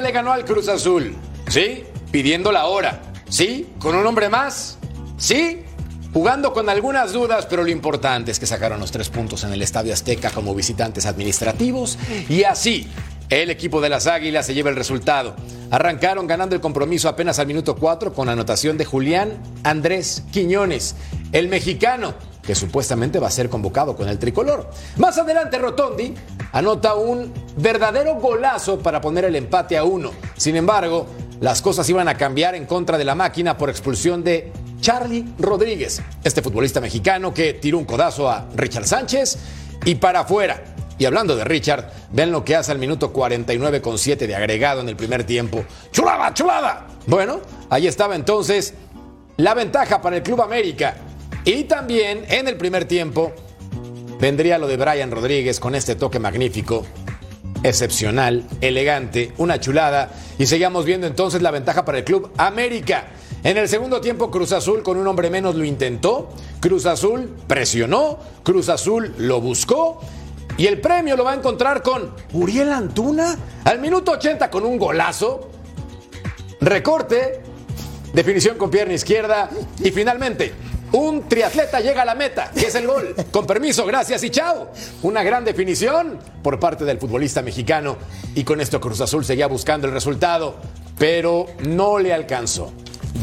Le ganó al Cruz Azul. ¿Sí? Pidiendo la hora. ¿Sí? Con un hombre más. ¿Sí? Jugando con algunas dudas, pero lo importante es que sacaron los tres puntos en el Estadio Azteca como visitantes administrativos y así el equipo de las Águilas se lleva el resultado. Arrancaron ganando el compromiso apenas al minuto 4 con anotación de Julián Andrés Quiñones, el mexicano que supuestamente va a ser convocado con el tricolor. Más adelante Rotondi anota un verdadero golazo para poner el empate a uno. Sin embargo, las cosas iban a cambiar en contra de la máquina por expulsión de Charlie Rodríguez, este futbolista mexicano que tiró un codazo a Richard Sánchez y para afuera. Y hablando de Richard, ven lo que hace al minuto 49 con 7 de agregado en el primer tiempo. ¡Chulada, chulada! Bueno, ahí estaba entonces la ventaja para el Club América. Y también en el primer tiempo vendría lo de Brian Rodríguez con este toque magnífico, excepcional, elegante, una chulada. Y seguíamos viendo entonces la ventaja para el Club América. En el segundo tiempo, Cruz Azul con un hombre menos lo intentó. Cruz Azul presionó. Cruz Azul lo buscó. Y el premio lo va a encontrar con Uriel Antuna al minuto 80 con un golazo. Recorte, definición con pierna izquierda. Y finalmente, un triatleta llega a la meta, que es el gol. Con permiso, gracias y chao. Una gran definición por parte del futbolista mexicano. Y con esto Cruz Azul seguía buscando el resultado, pero no le alcanzó.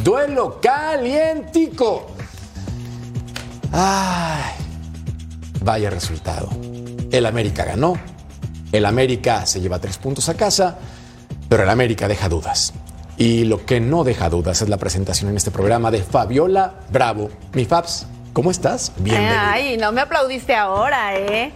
Duelo calientico. Ay, vaya resultado. El América ganó. El América se lleva tres puntos a casa, pero el América deja dudas. Y lo que no deja dudas es la presentación en este programa de Fabiola Bravo. Mi Fabs, ¿cómo estás? Bienvenida. Ay, no me aplaudiste ahora, ¿eh?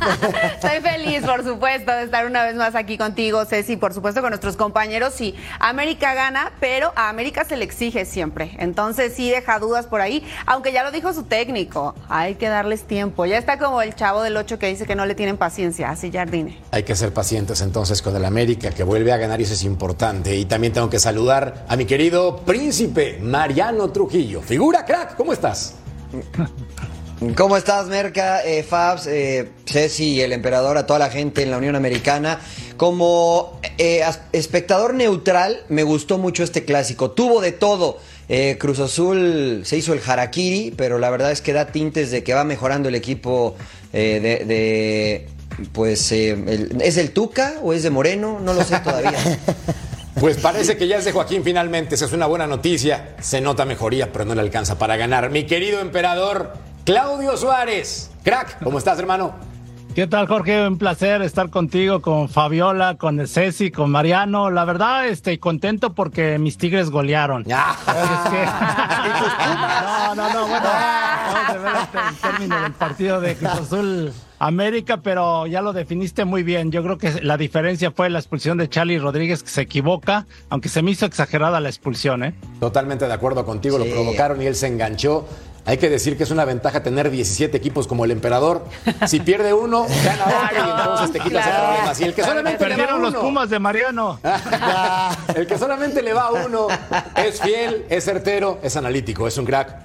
Estoy feliz, por supuesto, de estar una vez más aquí contigo, Ceci, por supuesto con nuestros compañeros. Sí, América gana, pero a América se le exige siempre. Entonces sí deja dudas por ahí, aunque ya lo dijo su técnico, hay que darles tiempo. Ya está como el chavo del 8 que dice que no le tienen paciencia, así Jardine. Hay que ser pacientes entonces con el América, que vuelve a ganar y eso es importante. Y también tengo que saludar a mi querido príncipe Mariano Trujillo. Figura crack, ¿cómo estás? ¿Cómo estás, Merca, eh, Fabs, eh, Ceci el emperador, a toda la gente en la Unión Americana? Como eh, espectador neutral, me gustó mucho este clásico. Tuvo de todo. Eh, Cruz Azul se hizo el harakiri, pero la verdad es que da tintes de que va mejorando el equipo de, Pues, el- ¿es del Tuca o es de Moreno? No lo sé todavía. Pues parece que ya es de Joaquín finalmente. Esa es una buena noticia. Se nota mejoría, pero no le alcanza para ganar. Mi querido emperador, Claudio Suárez. Crack, ¿cómo estás, hermano? ¿Qué tal, Jorge? Un placer estar contigo, con Fabiola, con Ceci, con Mariano. La verdad, estoy contento porque mis tigres golearon. Es que- no, no, no, bueno, vamos a ver este, el término del partido de Cruz Azul América, pero ya lo definiste muy bien. Yo creo que la diferencia fue la expulsión de Charlie Rodríguez, que se equivoca, aunque se me hizo exagerada la expulsión, ¿eh? Totalmente de acuerdo contigo, lo provocaron y él se enganchó. Hay que decir que es una ventaja tener 17 equipos como el emperador. Si pierde uno, gana otro y entonces te quitas el Claro. problema. Y el que solamente le va a Perdieron los uno, Pumas de Mariano. el que solamente le va a uno, es fiel, es certero, es analítico, es un crack.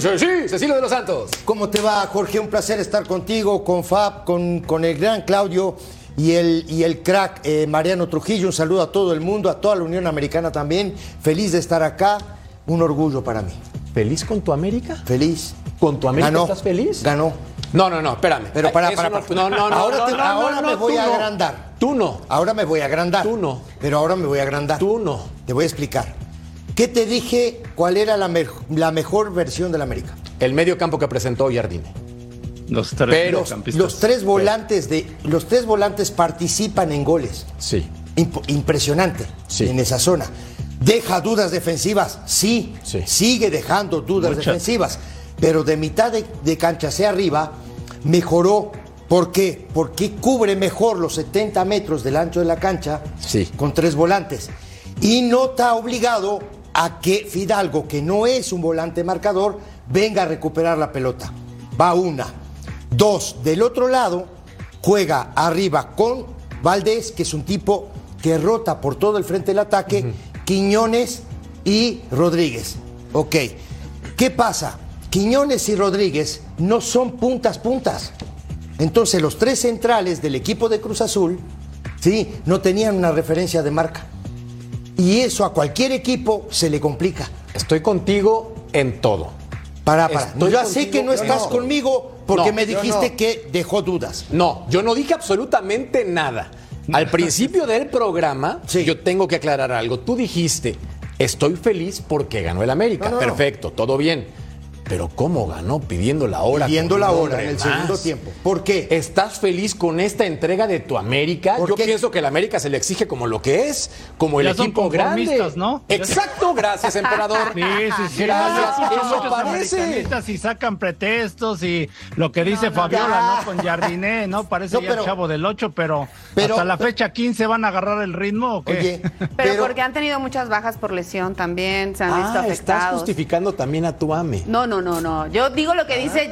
Sí, Cecilio de los Santos. ¿Cómo te va, Jorge? Un placer estar contigo, con Fab, con, con el gran Claudio y el, y el crack eh, Mariano Trujillo. Un saludo a todo el mundo, a toda la Unión Americana también. Feliz de estar acá. Un orgullo para mí. ¿Feliz con tu América? Feliz. ¿Con tu América Ganó. estás feliz? Ganó. No, no, no, espérame. Pero para, para, no- para. No, no, no. Ahora, no, te- no, ahora no, me voy a no. agrandar. Tú no. Ahora me voy a agrandar. Tú no. Pero ahora me voy a agrandar. Tú no. Te voy a explicar. ¿Qué te dije cuál era la, me- la mejor versión de la América? El medio campo que presentó Jardine. Los tres Pero. Los tres volantes de los tres volantes participan en goles. Sí. Imp- impresionante Sí. en esa zona. ¿Deja dudas defensivas? Sí. Sí. Sigue dejando dudas Muchas. defensivas. Pero de mitad de, de cancha hacia arriba mejoró. ¿Por qué? Porque cubre mejor los 70 metros del ancho de la cancha Sí. con tres volantes. Y no está obligado a que Fidalgo, que no es un volante marcador, venga a recuperar la pelota. Va una. Dos, del otro lado, juega arriba con Valdés, que es un tipo que rota por todo el frente del ataque, Quiñones y Rodríguez. Ok. ¿Qué pasa? Quiñones y Rodríguez no son puntas puntas. Entonces los tres centrales del equipo de Cruz Azul, sí, no tenían una referencia de marca. Y eso a cualquier equipo se le complica. Estoy contigo en todo. Para, para. Estoy ya sé que no yo estás no. conmigo porque No, me yo dijiste no. que dejó dudas. No, yo no dije absolutamente nada. Al principio del programa, Sí. yo tengo que aclarar algo. Tú dijiste, estoy feliz porque ganó el América. No, no, no. Perfecto, todo bien. Pero ¿cómo ganó pidiendo la hora? Pidiendo la hora en el más? segundo tiempo. ¿Por qué? ¿Estás feliz con esta entrega de tu América? ¿Por Yo qué? pienso que el América se le exige como lo que es, como el Ya equipo grande. ¿no? Exacto, gracias, emperador. Sí, sí, sí. Gracias, eso parece. y sacan pretextos y lo que dice Fabiola, ¿no? Con Jardiné, ¿no? Parece No, ya pero- el chavo del 8, pero, pero- hasta la fecha 15 van a agarrar el ritmo o qué? Oye, Pero, pero, porque han tenido muchas bajas por lesión también, se han visto Ah, estás afectados. justificando también a tu ame. No, no, no, no. Yo digo lo que dice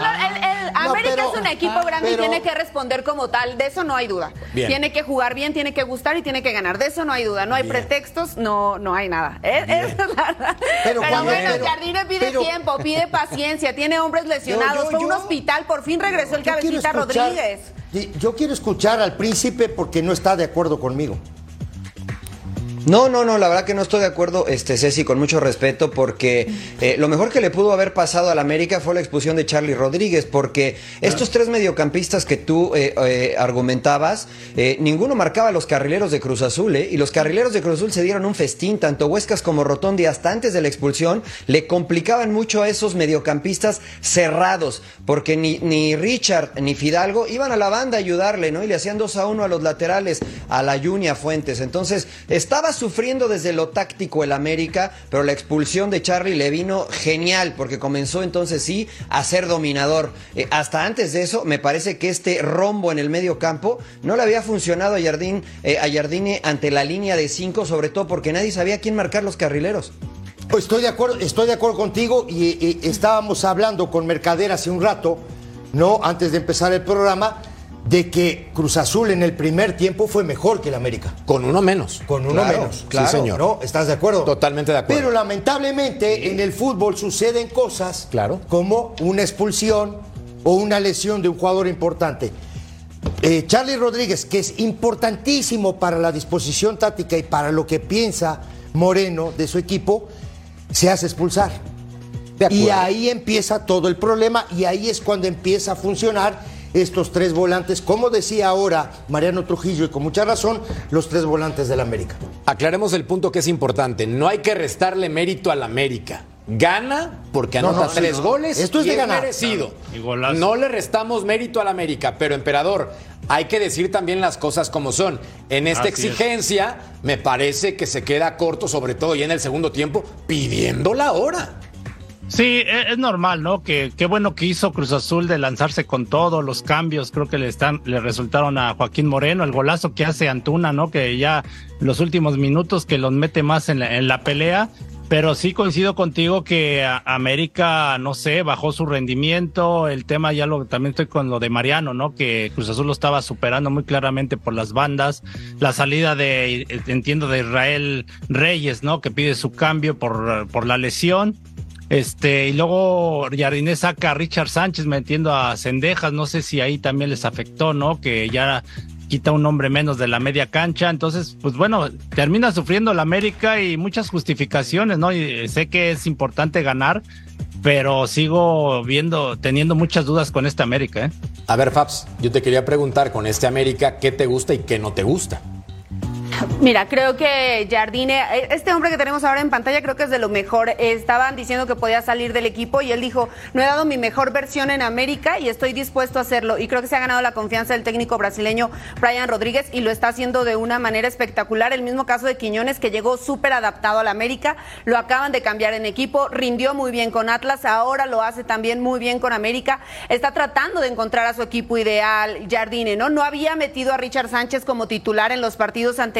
no- el- el- No, América pero- es un equipo grande pero- y tiene que responder como tal. De eso no hay duda. Bien. Tiene que jugar bien, tiene que gustar y tiene que ganar. De eso no hay duda. No hay Bien. pretextos, no, no hay nada. Es- esa es la verdad. Pero Pero, bueno, pero- Jardine pide tiempo, pide paciencia, tiene hombres lesionados. yo- Fue un yo- hospital, por fin regresó el cabecita escuchar- Rodríguez. Yo quiero escuchar al príncipe porque no está de acuerdo conmigo. No, no, no, la verdad que no estoy de acuerdo, este Ceci, con mucho respeto, porque eh, lo mejor que le pudo haber pasado al América fue la expulsión de Charlie Rodríguez, porque estos tres mediocampistas que tú eh, eh, argumentabas, ninguno marcaba a los carrileros de Cruz Azul, ¿eh? y los carrileros de Cruz Azul se dieron un festín, tanto Huescas como Rotondi, hasta antes de la expulsión, le complicaban mucho a esos mediocampistas cerrados, porque ni, ni Richard ni Fidalgo iban a la banda a ayudarle, ¿no? Y le hacían dos a uno a los laterales, a la Junia Fuentes. Entonces, estaba sufriendo desde lo táctico el América, pero la expulsión de Charlie le vino genial, porque comenzó entonces sí a ser dominador. Eh, hasta antes de eso, me parece que este rombo en el medio campo no le había funcionado a, Jardín, eh, a Jardine ante la línea de cinco, sobre todo porque nadie sabía quién marcar los carrileros. Estoy de acuerdo, estoy de acuerdo contigo y, y estábamos hablando con Mercader hace un rato, no, antes de empezar el programa, de que Cruz Azul en el primer tiempo fue mejor que el América. Con uno menos. Con uno Claro, menos. sí, señor. ¿No? ¿Estás de acuerdo? Totalmente de acuerdo. Pero lamentablemente en el fútbol suceden cosas Claro. como una expulsión o una lesión de un jugador importante. Eh, Charlie Rodríguez, que es importantísimo para la disposición táctica y para lo que piensa Moreno de su equipo, se hace expulsar. Y ahí empieza todo el problema y ahí es cuando empieza a funcionar estos tres volantes, como decía ahora Mariano Trujillo y con mucha razón, los tres volantes del América. Aclaremos el punto que es importante. No hay que restarle mérito al América. Gana porque No, anota no, tres no. goles. Esto es y de ganar. merecido. Y. No le restamos mérito al América, pero emperador, hay que decir también las cosas como son. En esta Así es. exigencia, me parece que se queda corto, sobre todo ya en el segundo tiempo, pidiendo la hora. Sí, e- es, normal, ¿no? Que qué bueno que hizo Cruz Azul de lanzarse con todos los cambios, creo que le están, le resultaron a Joaquín Moreno, el golazo que hace Antuna, ¿no? Que ya los últimos minutos que los mete más en la, en la pelea. Pero sí coincido contigo que América, no sé, bajó su rendimiento. El tema ya lo también estoy con lo de Mariano, ¿no? Que Cruz Azul lo estaba superando muy claramente por las bandas. La salida de, entiendo, de Israel Reyes, ¿no? Que pide su cambio por, por la lesión. Este, y luego Jardine saca a Richard Sánchez metiendo a Cendejas, no sé si ahí también les afectó, ¿no? Que ya quita un hombre menos de la media cancha. Entonces, pues bueno, termina sufriendo la América y muchas justificaciones, ¿no? Y sé que es importante ganar, pero sigo viendo, teniendo muchas dudas con este América, ¿eh? A ver, Fabs, yo te quería preguntar con este América, ¿qué te gusta y qué no te gusta? Mira, creo que Jardine, este hombre que tenemos ahora en pantalla, creo que es de lo mejor. Estaban diciendo que podía salir del equipo y él dijo: No he dado mi mejor versión en América y estoy dispuesto a hacerlo. Y creo que se ha ganado la confianza del técnico brasileño Brian Rodríguez y lo está haciendo de una manera espectacular. El mismo caso de Quiñones, que llegó súper adaptado a la América, lo acaban de cambiar en equipo, rindió muy bien con Atlas, ahora lo hace también muy bien con América. Está tratando de encontrar a su equipo ideal, Jardine, ¿no? No había metido a Richard Sánchez como titular en los partidos anteriores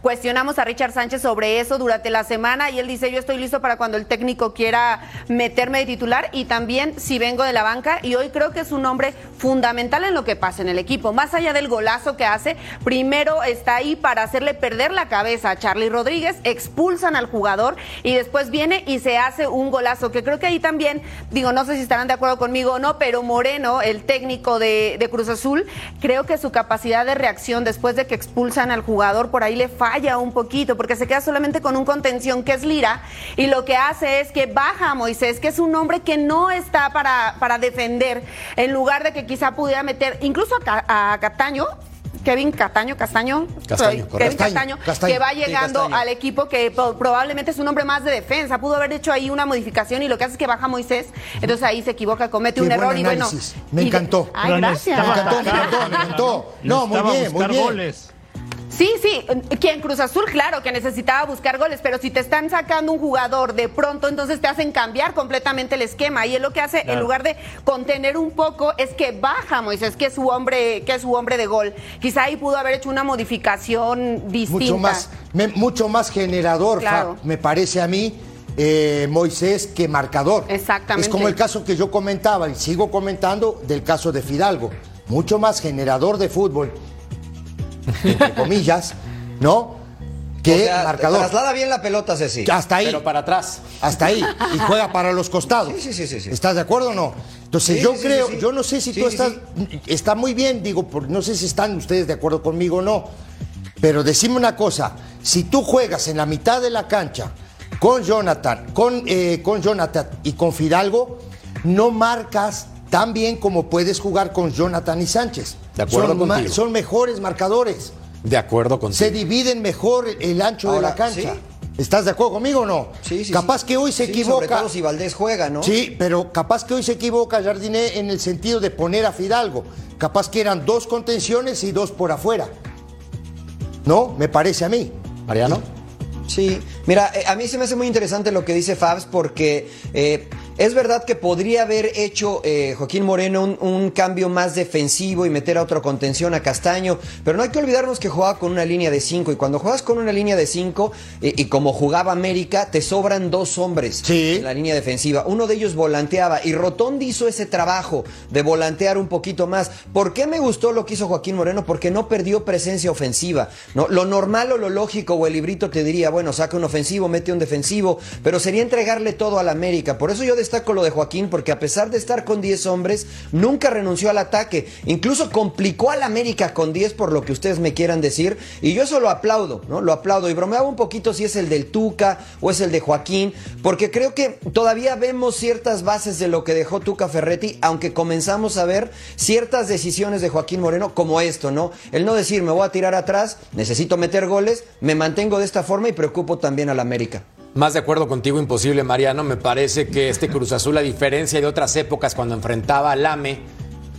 Cuestionamos a Richard Sánchez sobre eso durante la semana y él dice, yo estoy listo para cuando el técnico quiera meterme de titular y también si vengo de la banca y hoy creo que es un hombre fundamental en lo que pasa en el equipo. Más allá del golazo que hace, primero está ahí para hacerle perder la cabeza a Charlie Rodríguez, expulsan al jugador y después viene y se hace un golazo que creo que ahí también, digo, no sé si estarán de acuerdo conmigo o no, pero Moreno, el técnico de Cruz Azul, creo que su capacidad de reacción después de que expulsan al jugador por ahí le falla un poquito, porque se queda solamente con un contención que es Lira, y lo que hace es que baja a Moisés, que es un hombre que no está para, para defender, en lugar de que quizá pudiera meter incluso a, a Cataño, Kevin Cataño, Castaño, Kevin Castaño, que va llegando al equipo que probablemente es un hombre más de defensa. Pudo haber hecho ahí una modificación y lo que hace es que baja Moisés, entonces ahí se equivoca, comete un error y bueno. Me encantó. Ay, gracias. Me encantó, me encantó, me encantó. No, muy bien, muy bien. Sí, sí, quien Cruz Azul, claro que necesitaba buscar goles, pero si te están sacando un jugador de pronto, entonces te hacen cambiar completamente el esquema. Y él lo que hace, en lugar de contener un poco, es que baja Moisés, que es su hombre, que es su hombre de gol. Quizá ahí pudo haber hecho una modificación distinta. Mucho más, mucho más generador, me parece a mí. Eh, Moisés que marcador. Exactamente. Es como el caso que yo comentaba y sigo comentando del caso de Fidalgo. Mucho más generador de fútbol entre comillas, ¿no? Que marcador. Traslada bien la pelota, Ceci. Hasta ahí. Pero para atrás. Hasta ahí. Y juega para los costados. Sí, sí, sí. sí, ¿Estás de acuerdo o no? Entonces yo creo, yo no sé si tú estás, está muy bien, digo, no sé si están ustedes de acuerdo conmigo o no, pero decime una cosa, si tú juegas en la mitad de la cancha con Jonathan, con, eh, con Jonathan y con Fidalgo, no marcas tan bien como puedes jugar con Jonathan y Sánchez. De acuerdo son, contigo. son mejores marcadores. De acuerdo contigo. Se dividen mejor el ancho de la cancha. ¿Estás de acuerdo conmigo o no? Sí, sí. Capaz que hoy se equivoca. Sobre todo si Valdés juega, ¿no? Sí, pero capaz que hoy se equivoca Jardiné en el sentido de poner a Fidalgo. Capaz que eran dos contenciones y dos por afuera. ¿No? Me parece a mí. Mariano. Sí, mira, eh, a mí se me hace muy interesante lo que dice Fabs porque eh, es verdad que podría haber hecho eh, Joaquín Moreno un, cambio más defensivo y meter a otra contención a Castaño, pero no hay que olvidarnos que jugaba con una línea de cinco y cuando juegas con una línea de cinco eh, y como jugaba América, te sobran dos hombres en la línea defensiva. Uno de ellos volanteaba y Rotondi hizo ese trabajo de volantear un poquito más. ¿Por qué me gustó lo que hizo Joaquín Moreno? Porque no perdió presencia ofensiva. ¿no? Lo normal o lo lógico o el librito te diría, bueno, saca un ofensivo, mete un defensivo, pero sería entregarle todo al América. Por eso yo destaco lo de Joaquín porque a pesar de estar con 10 hombres, nunca renunció al ataque. Incluso complicó al América con 10 por lo que ustedes me quieran decir. Y yo eso lo aplaudo, ¿no? Lo aplaudo. Y bromeaba un poquito si es el del Tuca o es el de Joaquín, porque creo que todavía vemos ciertas bases de lo que dejó Tuca Ferretti, aunque comenzamos a ver ciertas decisiones de Joaquín Moreno como esto, ¿no? El no decir me voy a tirar atrás, necesito meter goles, me mantengo de esta forma y preocupo también al América. Más de acuerdo contigo, imposible, Mariano. Me parece que este Cruz Azul, a diferencia de otras épocas cuando enfrentaba al AME,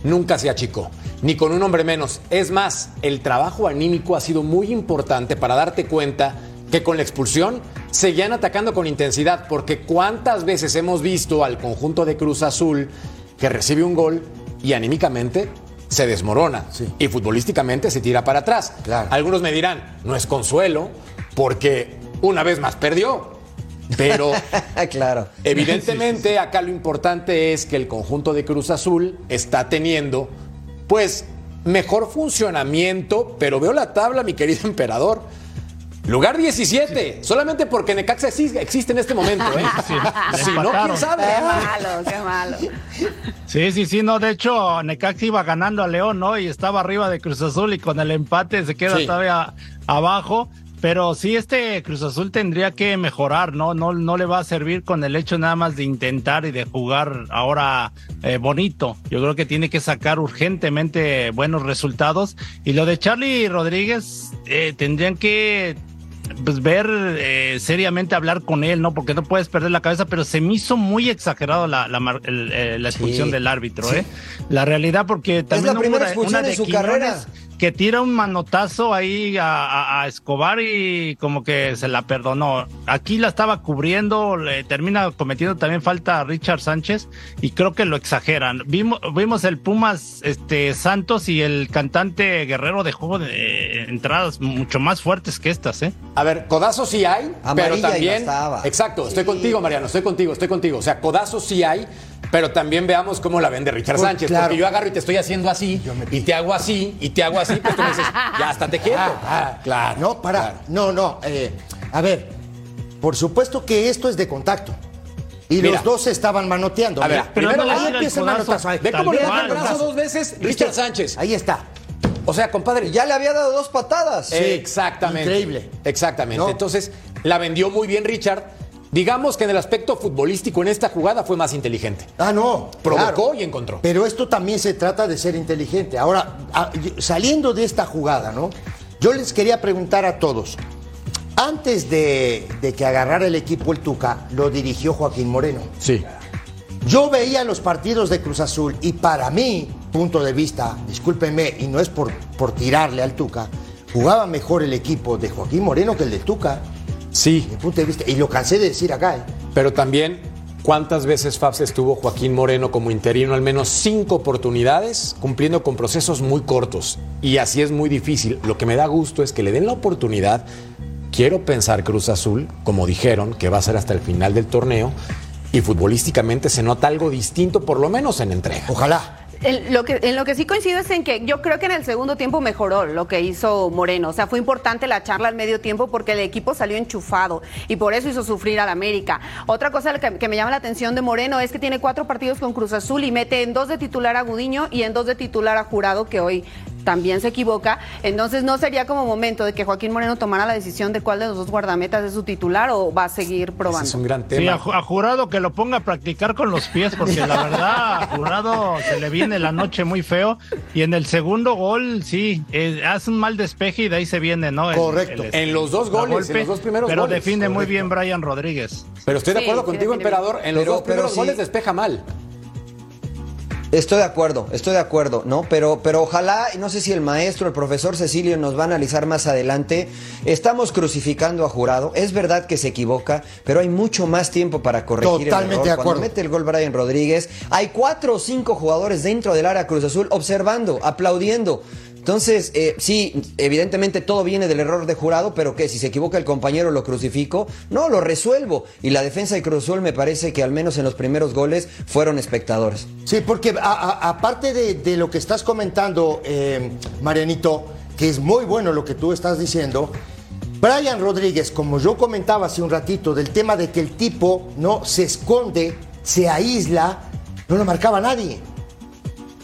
nunca se achicó, ni con un hombre menos. Es más, el trabajo anímico ha sido muy importante para darte cuenta que con la expulsión seguían atacando con intensidad, porque cuántas veces hemos visto al conjunto de Cruz Azul que recibe un gol y anímicamente se desmorona y futbolísticamente se tira para atrás. Algunos me dirán, no es consuelo, porque una vez más perdió. Pero claro. evidentemente acá lo importante es que el conjunto de Cruz Azul está teniendo, pues, mejor funcionamiento, pero veo la tabla, mi querido emperador. Lugar 17, solamente porque Necaxa existe en este momento, ¿eh? si no, quién sabe. Qué malo, qué malo. Sí, sí, sí, no, de hecho, Necaxa iba ganando a León, ¿no? Y estaba arriba de Cruz Azul y con el empate se queda todavía abajo. Pero sí, este Cruz Azul tendría que mejorar, ¿no? No, no le va a servir con el hecho nada más de intentar y de jugar ahora eh, bonito. Yo creo que tiene que sacar urgentemente buenos resultados. Y lo de Charlie Rodríguez, eh, tendrían que pues ver eh, seriamente hablar con él, ¿no? Porque no puedes perder la cabeza, pero se me hizo muy exagerado la, la, la expulsión del árbitro, ¿eh? La realidad, porque también es la primera expulsión de, su carrera que tira un manotazo ahí a, Escobar y como que se la perdonó. Aquí la estaba cubriendo, le termina cometiendo también falta a Richard Sánchez y creo que lo exageran. Vimos, vimos el Pumas este, Santos y el cantante Guerrero de juego de entradas mucho más fuertes que estas, ¿eh? A ver, codazos sí hay, pero también. Exacto, estoy contigo, Mariano, estoy contigo, estoy contigo. O sea, codazos sí hay, pero también veamos cómo la vende Richard pues, Sánchez. Porque yo agarro y te estoy haciendo así, y te hago así, y te hago así, pues tú me dices, ya estate quieto. Ah, ah, claro. No, para. No, no. Eh, a ver, por supuesto que esto es de contacto. Y los dos se estaban manoteando. A ver, primero ahí empieza el manotazo. Ve cómo le da el brazo dos veces Richard Sánchez. Ahí está. O sea, compadre, ya le había dado dos patadas. Sí, Exactamente. Increíble. Exactamente. Entonces, la vendió muy bien Richard Digamos que en el aspecto futbolístico en esta jugada fue más inteligente. Ah, no. Provocó y encontró. Pero esto también se trata de ser inteligente. Ahora, saliendo de esta jugada, ¿no? Yo les quería preguntar a todos. Antes de, que agarrara el equipo el Tuca, lo dirigió Joaquín Moreno. Sí. Yo veía los partidos de Cruz Azul y para mí, punto de vista, discúlpenme, y no es por, por tirarle al Tuca, jugaba mejor el equipo de Joaquín Moreno que el de Tuca. Sí. punto de vista. Y lo cansé de decir acá. ¿eh? Pero también, ¿cuántas veces Fabs estuvo Joaquín Moreno como interino? Al menos cinco oportunidades, cumpliendo con procesos muy cortos. Y así es muy difícil. Lo que me da gusto es que le den la oportunidad. Quiero pensar Cruz Azul, como dijeron, que va a ser hasta el final del torneo. Y futbolísticamente se nota algo distinto, por lo menos en entrega. Ojalá. Lo, que, en lo que sí coincido es en que yo creo que en el segundo tiempo mejoró lo que hizo Moreno. O sea, fue importante la charla al medio tiempo porque el equipo salió enchufado y por eso hizo sufrir al América. Otra cosa que, que me llama la atención de Moreno es que tiene cuatro partidos con Cruz Azul y mete en dos de titular a Gudiño y en dos de titular a Jurado, que hoy también se equivoca. Entonces, ¿no sería como momento de que Joaquín Moreno tomara la decisión de cuál de los dos guardametas es su titular o va a seguir probando? es un gran tema. Sí, a, Jurado que lo ponga a practicar con los pies, porque la verdad, a Jurado se le viene la noche muy feo. Y en el segundo gol, sí, eh, hace un mal despeje y de ahí se viene, ¿no? Correcto. en los dos goles, en los dos primeros pero define muy bien Brian Rodríguez. Pero estoy de acuerdo contigo, emperador. En los dos primeros goles despeja mal. Estoy de acuerdo, estoy de acuerdo, ¿no? Pero, pero ojalá, no sé si el maestro, el profesor Cecilio nos va a analizar más adelante. Estamos crucificando a Jurado. Es verdad que se equivoca, pero hay mucho más tiempo para corregir Totalmente el error. De acuerdo. Cuando mete el gol Brian Rodríguez, hay cuatro o cinco jugadores dentro del área Cruz Azul observando, aplaudiendo. Entonces, eh, sí, evidentemente todo viene del error de jurado, pero que si se equivoca el compañero lo crucifico, no, lo resuelvo. Y la defensa de Cruz Azul me parece que al menos en los primeros goles fueron espectadores. Sí, porque aparte de, lo que estás comentando, eh, Marianito, que es muy bueno lo que tú estás diciendo, Brian Rodríguez, como yo comentaba hace un ratito, del tema de que el tipo no se esconde, se aísla, no lo marcaba nadie.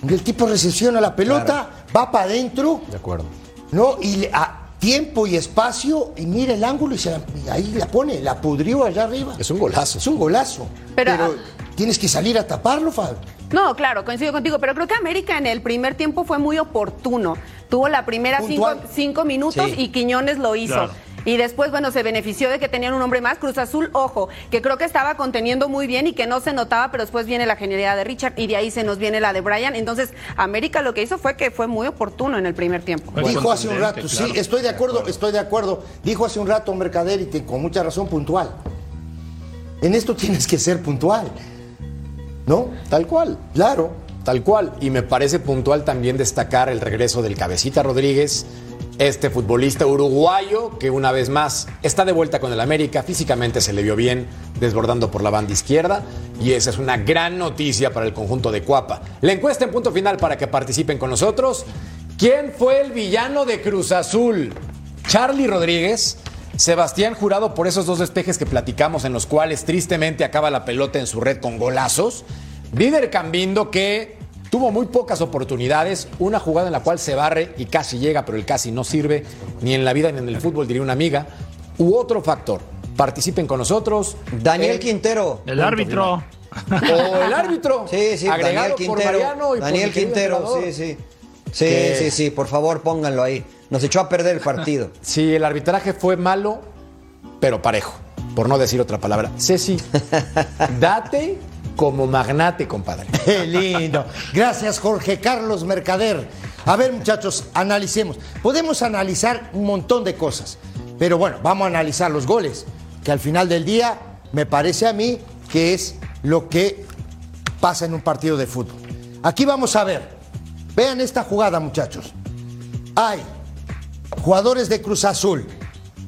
El tipo recepciona la pelota, va para adentro. De acuerdo. ¿No? Y a tiempo y espacio, y mira el ángulo y, se ahí la pone, la pudrió allá arriba. Es un golazo. Es un golazo. Pero, ah, tienes que salir a taparlo, Fabio. No, claro, coincido contigo, pero creo que América en el primer tiempo fue muy oportuno. Tuvo la primera cinco, minutos y Quiñones lo hizo. Y después, bueno, se benefició de que tenían un hombre más. Cruz Azul, ojo, que creo que estaba conteniendo muy bien y que no se notaba, pero después viene la genialidad de Richard y de ahí se nos viene la de Brian. Entonces, América lo que hizo fue que fue muy oportuno en el primer tiempo. Dijo hace un rato, sí, estoy de acuerdo, estoy de acuerdo. Dijo hace un rato Mercader y con mucha razón puntual. En esto tienes que ser puntual. ¿No? Tal cual. Claro. Tal cual. Y me parece puntual también destacar el regreso del Cabecita Rodríguez este futbolista uruguayo que una vez más está de vuelta con el América, físicamente se le vio bien, desbordando por la banda izquierda y esa es una gran noticia para el conjunto de Cuapa. La encuesta en punto final para que participen con nosotros. ¿Quién fue el villano de Cruz Azul? Charlie Rodríguez, Sebastián Jurado por esos dos despejes que platicamos en los cuales tristemente acaba la pelota en su red con golazos. Vider Cambindo que tuvo muy pocas oportunidades, una jugada en la cual se barre y casi llega, pero el casi no sirve ni en la vida ni en el fútbol, diría una amiga. U otro factor, participen con nosotros. Daniel Quintero. El árbitro. O el árbitro. Sí, sí, agregado Daniel por Quintero. Mariano y por Daniel Quintero, sí, sí. Sí, Que- sí, sí, por favor pónganlo ahí. Nos echó a perder el partido. Sí, el arbitraje fue malo, pero parejo, por no decir otra palabra. Ceci, date como magnate, compadre. Qué lindo. Gracias, Jorge Carlos Mercader. A ver, muchachos, analicemos. Podemos analizar un montón de cosas, pero bueno, vamos a analizar los goles, que al final del día me parece a mí que es lo que pasa en un partido de fútbol. Aquí vamos a ver. Vean esta jugada, muchachos. Hay jugadores de Cruz Azul.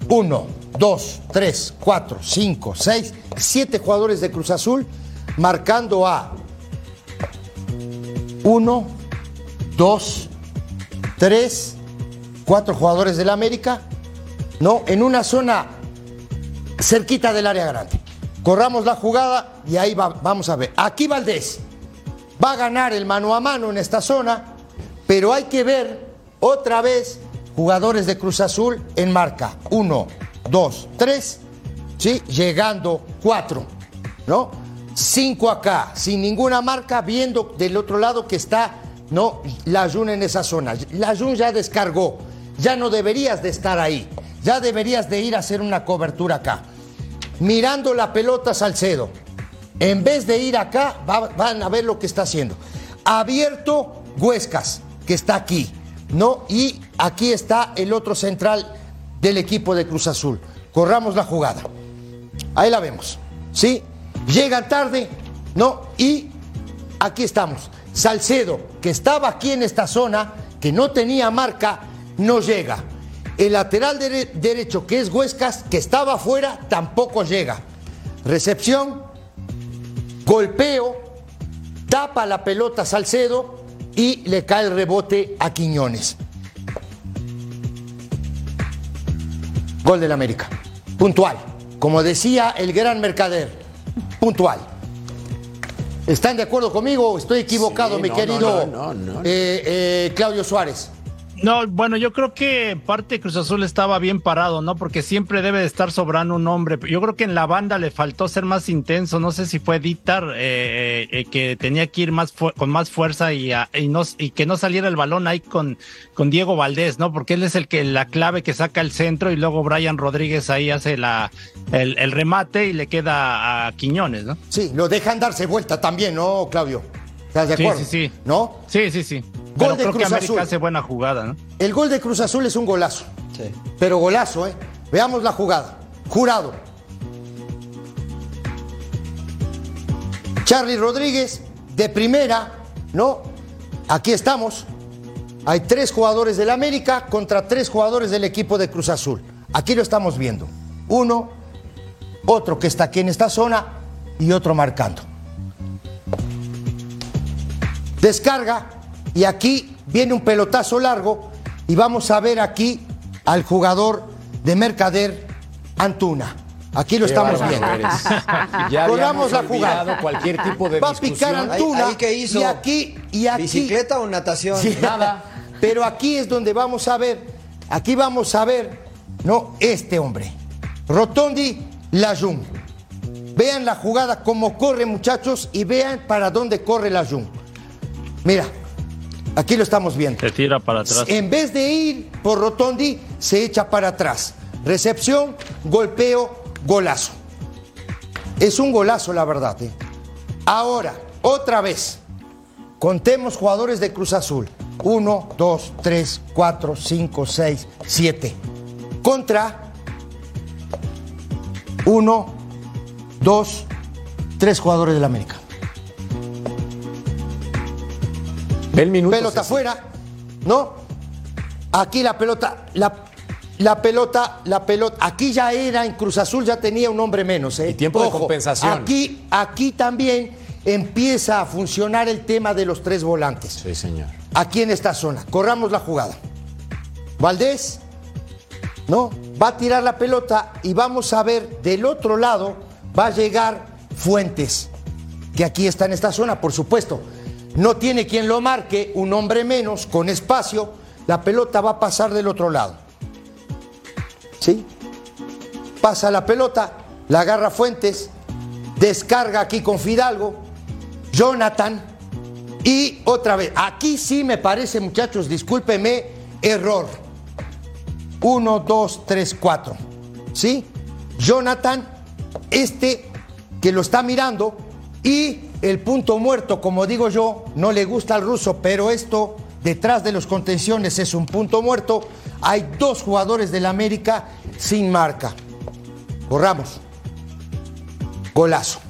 Uno, dos, tres, cuatro, cinco, seis, siete jugadores de Cruz Azul marcando a uno, dos, tres, cuatro jugadores del América, ¿no? En una zona cerquita del área grande. Corramos la jugada y ahí va- vamos a ver. Aquí Valdés va a ganar el mano a mano en esta zona, pero hay que ver otra vez jugadores de Cruz Azul en marca. Uno, dos, tres, ¿sí? Llegando cuatro, ¿no? Cinco acá, sin ninguna marca, viendo del otro lado que está, ¿no? La Jun en esa zona. La Jun ya descargó, ya no deberías de estar ahí, ya deberías de ir a hacer una cobertura acá. Mirando la pelota Salcedo. En vez de ir acá, va- van a ver lo que está haciendo. Abierto Huescas, que está aquí, ¿no? Y aquí está el otro central del equipo de Cruz Azul. Corramos la jugada. Ahí la vemos, ¿sí? Llegan tarde, ¿no? Y aquí estamos. Salcedo, que estaba aquí en esta zona, que no tenía marca, no llega. El lateral dere- derecho, que es Huescas, que estaba afuera, tampoco llega. Recepción, golpeo, tapa la pelota Salcedo y le cae el rebote a Quiñones. Gol del América. Puntual. Como decía el gran mercader. Puntual. ¿Están de acuerdo conmigo o estoy equivocado, Sí, mi no, querido no, no, eh, eh, Claudio Suárez? No, bueno, yo creo que en parte Cruz Azul estaba bien parado, ¿no? Porque siempre debe de estar sobrando un hombre. Yo creo que en la banda le faltó ser más intenso. No sé si fue Dítar eh, eh, que tenía que ir más con más fuerza y, a- y, no, y que no saliera el balón ahí con, con Diego Valdés, ¿no? Porque él es el que la clave que saca el centro y luego Brian Rodríguez ahí hace la, el, el remate y le queda a Quiñones, ¿no? Sí, lo dejan darse vuelta también, ¿no, Claudio? ¿Estás de Sí, acuerdo? sí, sí. ¿No? Sí, sí, sí. Gol Pero de creo que Cruz América Azul. hace buena jugada, ¿no? El gol de Cruz Azul es un golazo. Sí. Pero golazo, ¿eh? Veamos la jugada. Jurado. Charlie Rodríguez, de primera, ¿no? Aquí estamos. Hay tres jugadores del América contra tres jugadores del equipo de Cruz Azul. Aquí lo estamos viendo. Uno, otro que está aquí en esta zona y otro marcando. Descarga y aquí viene un pelotazo largo y vamos a ver aquí al jugador de Mercader Antuna. Aquí lo Qué estamos viendo. Ya Corramos la jugada. cualquier tipo de Va a picar. Ahí, Antuna. ahí hizo. Y aquí, y aquí. ¿Bicicleta o natación? Sí. Nada. Pero aquí es donde vamos a ver, aquí vamos a ver, no, este hombre. Rotondi Lajun. Vean la jugada, cómo corre, muchachos, y vean para dónde corre Lajun. Mira, aquí lo estamos viendo. Se tira para atrás. En vez de ir por Rotondi, se echa para atrás. Recepción, golpeo, golazo. Es un golazo, la verdad. ¿eh? Ahora, otra vez, contemos jugadores de Cruz Azul. Uno, dos, tres, cuatro, cinco, seis, siete. Contra uno, dos, tres jugadores del América. El minuto. Pelota afuera, ¿no? Aquí la pelota, la, la pelota, la pelota. Aquí ya era, en Cruz Azul ya tenía un hombre menos. ¿eh? Y tiempo de compensación. Aquí, aquí también empieza a funcionar el tema de los tres volantes. Sí, señor. Aquí en esta zona. Corramos la jugada. Valdés, ¿no? Va a tirar la pelota y vamos a ver del otro lado va a llegar Fuentes, que aquí está en esta zona, por supuesto. No tiene quien lo marque, un hombre menos, con espacio, la pelota va a pasar del otro lado. ¿Sí? Pasa la pelota, la agarra Fuentes, descarga aquí con Fidalgo, Jonathan, y otra vez, aquí sí me parece, muchachos, discúlpeme, error. Uno, dos, tres, cuatro. ¿Sí? Jonathan, este que lo está mirando, y el punto muerto, como digo yo, no le gusta al ruso, pero esto detrás de los contenciones es un punto muerto. Hay dos jugadores del América sin marca. Corramos. Golazo.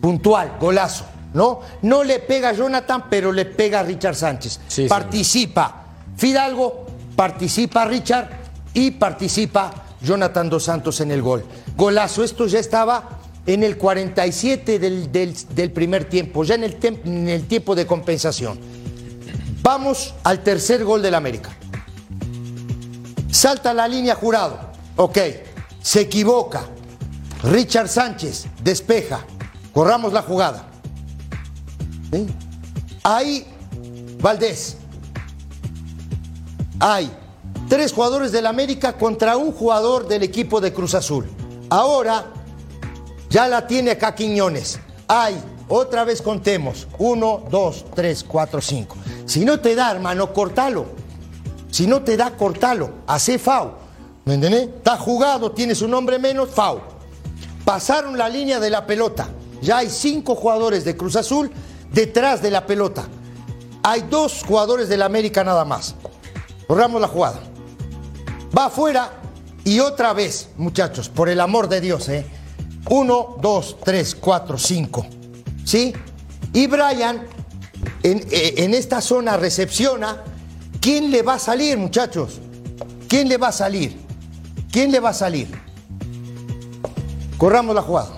Puntual, golazo. ¿No? No le pega a Jonathan, pero le pega a Richard Sánchez. Sí, participa Fidalgo, participa Richard y participa Jonathan Dos Santos en el gol. Golazo. Esto ya estaba en el 47 del, del- primer tiempo, ya en el, en el tiempo de compensación. Vamos al tercer gol del América. Salta la línea jurado. Ok, se equivoca. Richard Sánchez despeja. Corramos la jugada. ¿Sí? Ahí, Valdés. Hay tres jugadores del América contra un jugador del equipo de Cruz Azul. Ahora ya la tiene acá Quiñones. Hay, otra vez contemos. Uno, dos, tres, cuatro, cinco. Si no te da, hermano, cortalo. Si no te da, cortalo. Hace FAU. ¿Me entendés? Está jugado, tienes un hombre menos, FAU. Pasaron la línea de la pelota. Ya hay cinco jugadores de Cruz Azul detrás de la pelota. Hay dos jugadores del América nada más. Borramos la jugada. Va afuera y otra vez, muchachos, por el amor de Dios, ¿eh? Uno, dos, tres, cuatro, cinco. ¿Sí? Y Brian en, eh, en esta zona recepciona. ¿Quién le va a salir, muchachos? ¿Quién le va a salir? ¿Quién le va a salir? Corramos la jugada.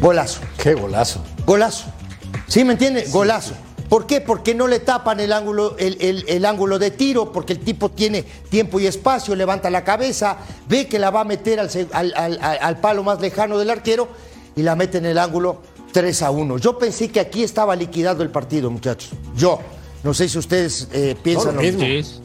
Golazo. Qué golazo. Golazo. ¿Sí me entiende? Golazo. ¿Por qué? Porque no le tapan el ángulo, el, el- el ángulo de tiro, porque el tipo tiene tiempo y espacio, levanta la cabeza, ve que la va a meter al, al- al- al- al palo más lejano del arquero y la mete en el ángulo 3 a 1. Yo pensé que aquí estaba liquidado el partido, muchachos. Yo. No sé si ustedes eh, piensan No, lo mismo. Sí.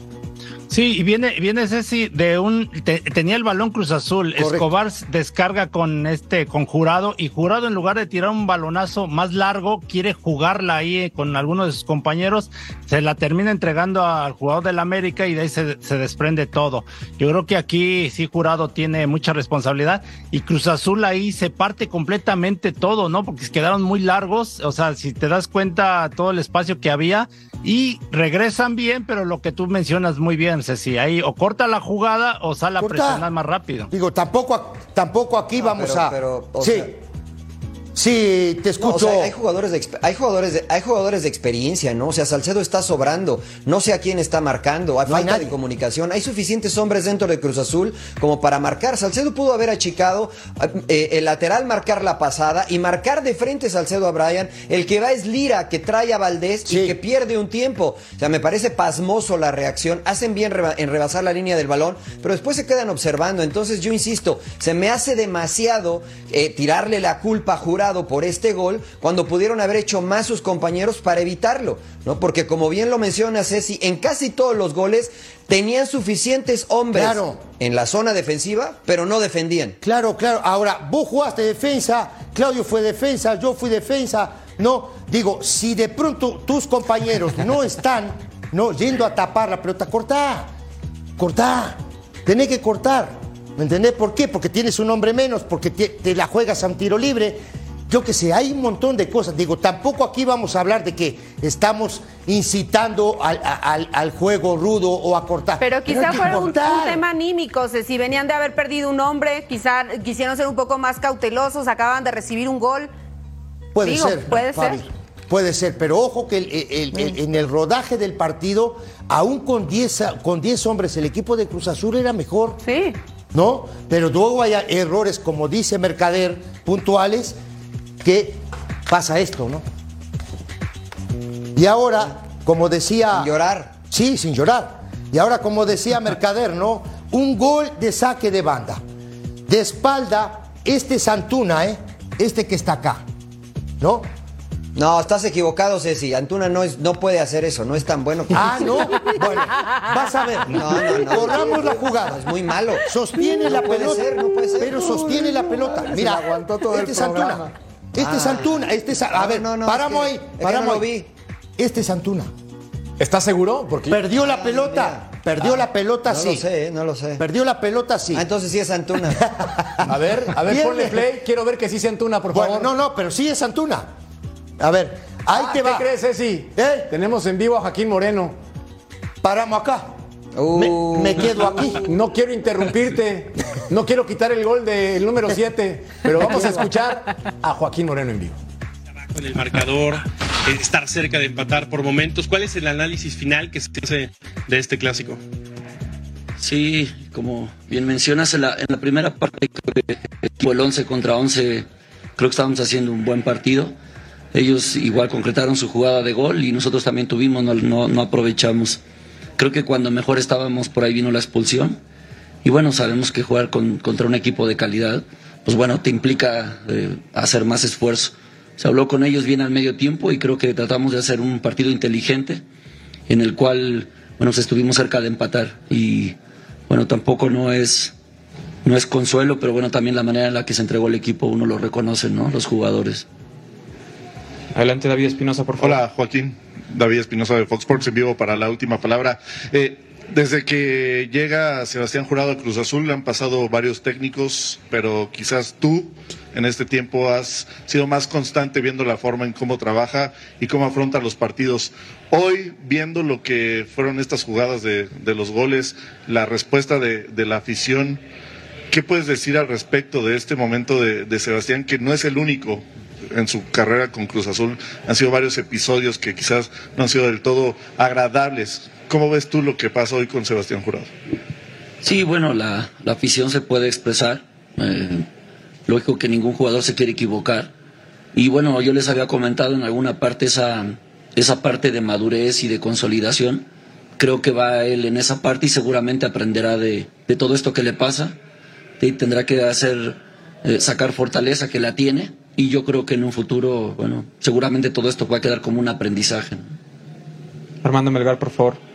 Sí, y viene, viene Ceci de un, te- tenía el balón Cruz Azul, Correcto. Escobar descarga con este, con Jurado, y Jurado en lugar de tirar un balonazo más largo, quiere jugarla ahí eh, con algunos de sus compañeros, se la termina entregando al jugador del América y de ahí se, se desprende todo. Yo creo que aquí sí Jurado tiene mucha responsabilidad, y Cruz Azul ahí se parte completamente todo, ¿no? Porque quedaron muy largos, o sea, si te das cuenta todo el espacio que había, y regresan bien, pero lo que tú mencionas muy bien, Ceci, ahí o corta la jugada o sale a presionar más rápido. Digo, tampoco, tampoco aquí vamos pero- a. pero, o sí. sea- sí, te No, escucho. o sea, hay jugadores de hay jugadores de, hay jugadores de experiencia, ¿no? O sea, Salcedo está sobrando, no sé a quién está marcando, hay No falta de comunicación, hay suficientes hombres dentro de Cruz Azul como para marcar. Salcedo pudo haber achicado eh, el lateral marcar la pasada y marcar de frente Salcedo a Brian, el que va es Lira que trae a Valdés Sí. y que pierde un tiempo. O sea, me parece pasmoso la reacción, hacen bien reba- en rebasar la línea del balón, pero después se quedan observando. Entonces yo insisto, se me hace demasiado eh, tirarle la culpa a por este gol cuando pudieron haber hecho más sus compañeros para evitarlo, ¿no? Porque como bien lo menciona Ceci, en casi todos los goles tenían suficientes hombres Claro. en la zona defensiva, pero no defendían. Claro, claro. Ahora, vos jugaste defensa, Claudio fue defensa, yo fui defensa. No, digo, si de pronto tus compañeros no están, no, yendo a tapar la pelota, cortá, cortá, tenés que cortar. ¿Me entendés por qué? Porque tienes un hombre menos, porque te, te la juegas a un tiro libre. Yo qué sé, hay un montón de cosas. Digo, tampoco aquí vamos a hablar de que estamos incitando al, al- al juego rudo o a cortar. Pero quizá fuera un, tema anímico, si venían de haber perdido un hombre, quizá quisieron ser un poco más cautelosos, acaban de recibir un gol. Puede Digo, ser. puede Fabi. ser. puede ser, pero ojo que el- el- el- en el rodaje del partido, aún con 10 a- con 10 hombres, el equipo de Cruz Azul era mejor. Sí. ¿no? Pero luego hay errores, como dice Mercader, puntuales, que pasa esto, ¿no? Y ahora, como decía... Sin llorar. Sí, sin llorar. Y ahora, como decía Mercader, ¿no? Un gol de saque de banda. De espalda, este Santuna, ¿eh? Este que está acá, ¿no? No, estás equivocado, Ceci. Antuna no, es, no puede hacer eso, no es tan bueno Ah, no. Bueno, vas a ver. No, no, no. Corramos la jugada. Es muy malo. Sostiene la No puede pelota. ser, no puede ser. Pero sostiene la pelota. Mira, la aguantó todo este el es Antuna. Este es Ah. Antuna. Este es, a No, ver, no, no, paramos es ahí. que- es que Paramos no lo ahí. vi. Este es Antuna. ¿Estás seguro? Porque Perdió la pelota. Perdió la pelota, Ah, No sí. lo sé, no lo sé. Perdió la pelota, sí. Ah, entonces sí es Antuna. A ver, a ver, ponle play. Quiero ver que sí se entuna, por Bueno, favor. no, no, pero sí es Antuna. A ver, ahí Ah, te ¿Qué va. crees, Ceci? ¿Eh? Tenemos en vivo a Joaquín Moreno. Paramos acá. Uh. me, me quedo aquí. No quiero interrumpirte, no quiero quitar el gol del número 7, pero vamos a escuchar a Joaquín Moreno en vivo. con el marcador, eh, estar cerca de empatar por momentos. ¿Cuál es el análisis final que se hace de este clásico? Sí, como bien mencionas, en la, en la primera parte, creo que estuvo el 11 contra 11, creo que estábamos haciendo un buen partido. Ellos igual concretaron su jugada de gol y nosotros también tuvimos, no, no, no aprovechamos. Creo que cuando mejor estábamos, por ahí vino la expulsión. Y bueno, sabemos que jugar con- contra un equipo de calidad, pues bueno, te implica eh, hacer más esfuerzo. Se habló con ellos bien al medio tiempo y creo que tratamos de hacer un partido inteligente en el cual, bueno, pues estuvimos cerca de empatar y bueno, tampoco no es no es consuelo, pero bueno, también la manera en la que se entregó el equipo uno lo reconoce, ¿no? Los jugadores. Adelante David Espinosa, por favor. Hola Joaquín, David Espinosa de Fox Sports en vivo para la última palabra. Eh, desde que llega Sebastián Jurado a Cruz Azul han pasado varios técnicos, pero quizás tú en este tiempo has sido más constante viendo la forma en cómo trabaja y cómo afronta los partidos. Hoy, viendo lo que fueron estas jugadas de, de los goles, la respuesta de, de la afición, ¿qué puedes decir al respecto de este momento de, de Sebastián, que no es el único en su carrera con Cruz Azul? Han sido varios episodios que quizás no han sido del todo agradables. ¿Cómo ves tú lo que pasa hoy con Sebastián Jurado? Sí, bueno, la, la afición se puede expresar. eh, lógico que ningún jugador se quiere equivocar. Y bueno, yo les había comentado en alguna parte esa, esa parte de madurez y de consolidación. Creo que va él en esa parte y seguramente aprenderá de, de todo esto que le pasa. Y tendrá que hacer, eh, sacar fortaleza que la tiene. Y yo creo que en un futuro, bueno, seguramente todo esto va a quedar como un aprendizaje. Armando Melgar, por favor.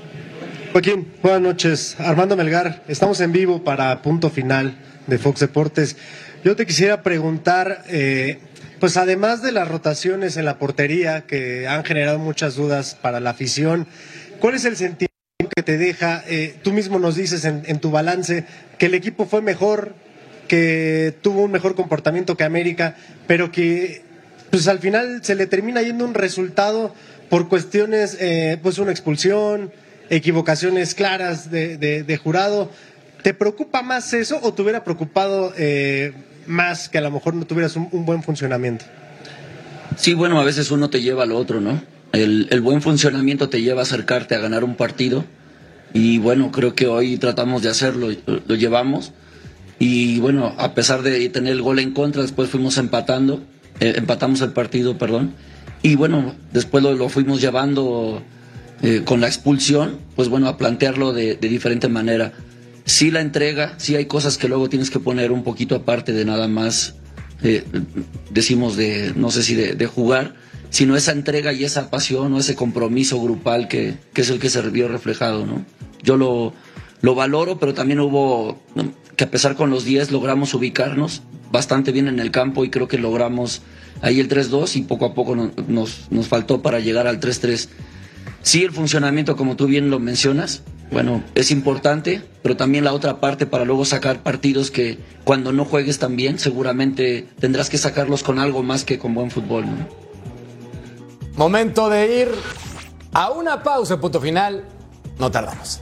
Joaquín, buenas noches. Armando Melgar, estamos en vivo para punto final de Fox Deportes. Yo te quisiera preguntar, eh, pues además de las rotaciones en la portería que han generado muchas dudas para la afición, ¿cuál es el sentimiento que te deja? Eh, tú mismo nos dices en, en tu balance que el equipo fue mejor, que tuvo un mejor comportamiento que América, pero que pues al final se le termina yendo un resultado por cuestiones, eh, pues una expulsión, equivocaciones claras de, de- jurado. ¿Te preocupa más eso o te hubiera preocupado eh, más que a lo mejor no tuvieras un, buen funcionamiento? Sí, bueno, a veces uno te lleva al otro, ¿no? El, el buen funcionamiento te lleva a acercarte a ganar un partido y bueno, creo que hoy tratamos de hacerlo, lo, lo llevamos y bueno, a pesar de tener el gol en contra, después fuimos empatando, eh, empatamos el partido, perdón, y bueno, después lo, lo fuimos llevando eh, con la expulsión, pues bueno, a plantearlo de, diferente manera. Sí la entrega, sí hay cosas que luego tienes que poner un poquito aparte de nada más eh, decimos de, no sé si de, jugar, sino esa entrega y esa pasión o ese compromiso grupal que, es el que se vio reflejado, ¿no? Yo lo, lo valoro, pero también hubo, que a pesar con los 10 logramos ubicarnos bastante bien en el campo y creo que logramos ahí el 3-2 y poco a poco no- nos, nos faltó para llegar al 3-3. Sí, el funcionamiento, como tú bien lo mencionas, bueno, es importante, pero también la otra parte para luego sacar partidos que cuando no juegues tan bien, seguramente tendrás que sacarlos con algo más que con buen fútbol. Momento de ir a una pausa, punto final. No tardamos.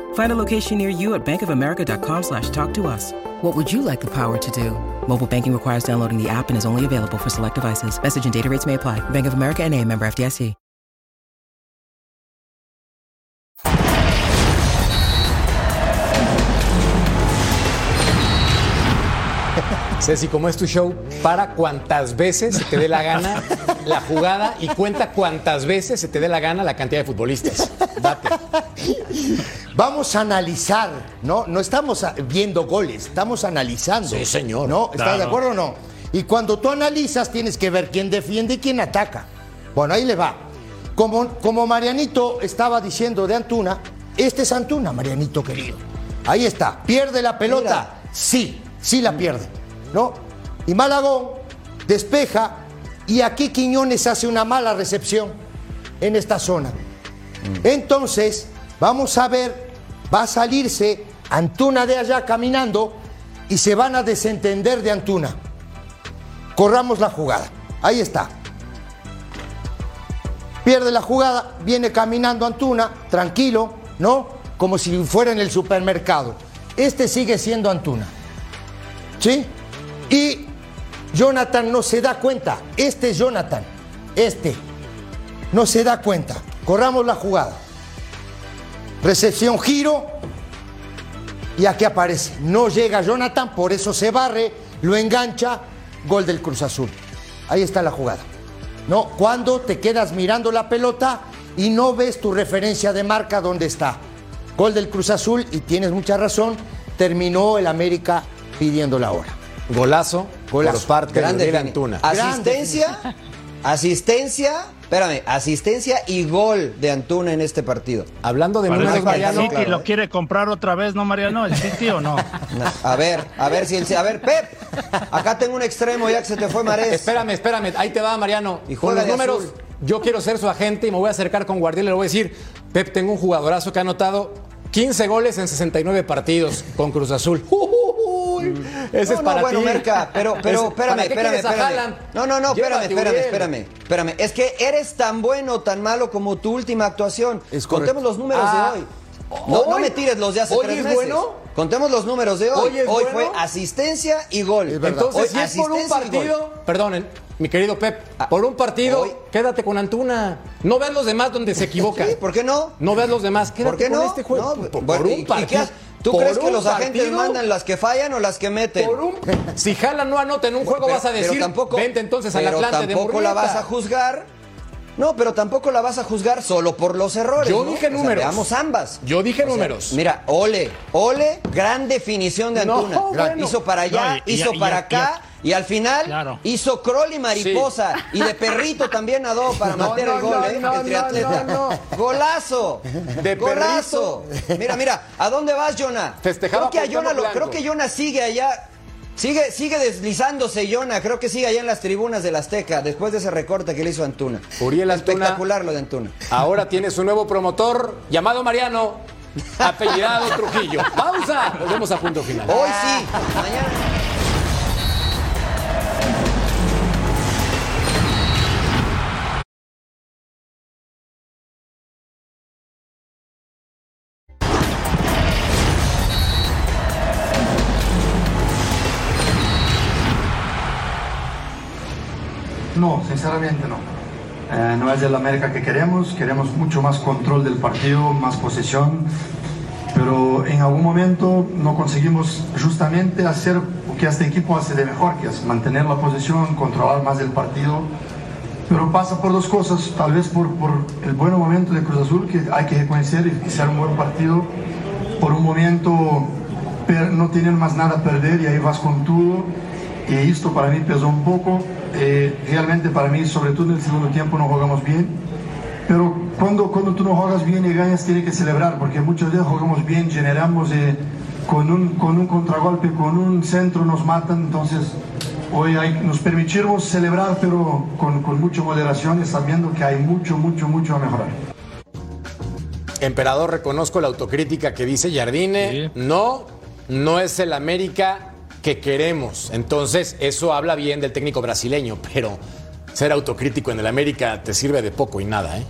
Find a location near you at bankofamerica.com slash talk to us. What would you like the power to do? Mobile banking requires downloading the app and is only available for select devices. Message and data rates may apply. Bank of America and a member FDIC. Ceci, como es tu show, para cuantas veces te dé la gana la jugada y cuenta cuantas veces se te dé la gana la cantidad de futbolistas. Date. Vamos a analizar, ¿no? No estamos viendo goles, estamos analizando. Sí, señor. ¿No? ¿Estás Claro. de acuerdo o no? Y cuando tú analizas, tienes que ver quién defiende y quién ataca. Bueno, ahí le va. Como, como Marianito estaba diciendo de Antuna, este es Antuna, Marianito querido. Ahí está. ¿Pierde la pelota? Sí, sí la pierde. ¿No? Y Malagón despeja y aquí Quiñones hace una mala recepción en esta zona. Entonces, vamos a ver, va a salirse Antuna de allá caminando y se van a desentender de Antuna. Corramos la jugada. Ahí está. Pierde la jugada, viene caminando Antuna, tranquilo, ¿no? Como si fuera en el supermercado. Este sigue siendo Antuna. ¿Sí? Y Jonathan no se da cuenta. Este es Jonathan. Este. No se da cuenta. Corramos la jugada. Recepción, giro. Y aquí aparece. No llega Jonathan, por eso se barre, lo engancha. Gol del Cruz Azul. Ahí está la jugada. ¿No? Cuando te quedas mirando la pelota y no ves tu referencia de marca dónde está. Gol del Cruz Azul y tienes mucha razón. Terminó el América pidiendo la hora. Golazo, Golazo. por parte Grande de Antuna. Asistencia, asistencia, espérame, asistencia y gol de Antuna en este partido. Hablando de Parece números, que el Mariano. City lo quiere comprar otra vez, ¿no, Mariano? ¿El City o no? No, A ver, a ver si el, a ver, Pep, acá tengo un extremo ya que se te fue Marés. Espérame, espérame, ahí te va, Mariano. Y con juega los de números, azul. yo quiero ser su agente y me voy a acercar con Guardiola y le voy a decir, Pep, tengo un jugadorazo que ha anotado 15 goles en 69 partidos con Cruz Azul. Uy, ese no, es para no, bueno, ti. Merca, pero, pero Es- espérame, ¿para qué espérame? No, no, no, espérame, espérame, espérame, espérame. Es que eres tan bueno o tan malo como tu última actuación. Es Contemos los números Ah, de hoy. No, no me tires los de hace hoy tres es meses. bueno. Contemos los números de hoy. Hoy es Hoy bueno. fue asistencia y gol. Entonces, Hoy si es por un partido, perdonen, mi querido Pep, Ah, por un partido, hoy- quédate con Antuna. No veas los demás donde se equivoca. Sí, ¿por qué no? No veas los demás, quédate ¿Por qué con no? este juego. No, por, bueno, por ¿y- un partido. ¿Tú crees que los agentes mandan las que fallan o las que meten? Por un, si Jala no anota en un juego, Pero- vas a decir, pero tampoco, vente entonces al Atlante de tampoco la vas a juzgar. No, pero tampoco la vas a juzgar solo por los errores. Yo ¿no? dije O sea, números. veamos ambas. Yo dije O sea, números. Mira, Ole, Ole, gran definición de No, Antuna. bueno. Hizo para allá, No, y- y- hizo y- para y- acá. Y al final Claro. hizo crawl y mariposa. Y de perrito también nadó para No, meter no, el gol, no, ¿eh? no, el triatleta. no, no. Golazo. De Golazo. Mira, mira, ¿a dónde vas, Jonah? Festejaba creo que a Jonah lo- creo que Jonah sigue allá. Sigue, sigue deslizándose Jonah, creo que sigue allá en las tribunas del Azteca, después de ese recorte que le hizo Antuna. Uriel Antuna. Espectacular lo de Antuna. Ahora tiene su nuevo promotor llamado Mariano, apellidado Trujillo. Pausa. Volvemos a punto final. Hoy sí, mañana. Sinceramente no. Eh, no es el América que queremos, queremos mucho más control del partido, más posesión, pero en algún momento no conseguimos justamente hacer lo que este equipo hace de mejor, que es mantener la posesión, controlar más el partido. Pero pasa por dos cosas, tal vez por, por el buen momento de Cruz Azul, que hay que reconocer y sea un buen partido. Por un momento no tienen más nada a perder y ahí vas con todo. Y esto para mí pesó un poco. Eh, realmente para mí, sobre todo en el segundo tiempo, no jugamos bien. Pero cuando, cuando tú no juegas bien y ganas, tienes que celebrar, porque muchos días jugamos bien, generamos eh, con, un, con un contragolpe, con un centro nos matan. Entonces, hoy hay, nos permitimos celebrar, pero con, con mucha moderación y sabiendo que hay mucho, mucho, mucho a mejorar. Emperador, reconozco la autocrítica que dice Jardine. No, no es el América que queremos. Entonces, eso habla bien del técnico brasileño, pero ser autocrítico en el América te sirve de poco y nada, ¿eh?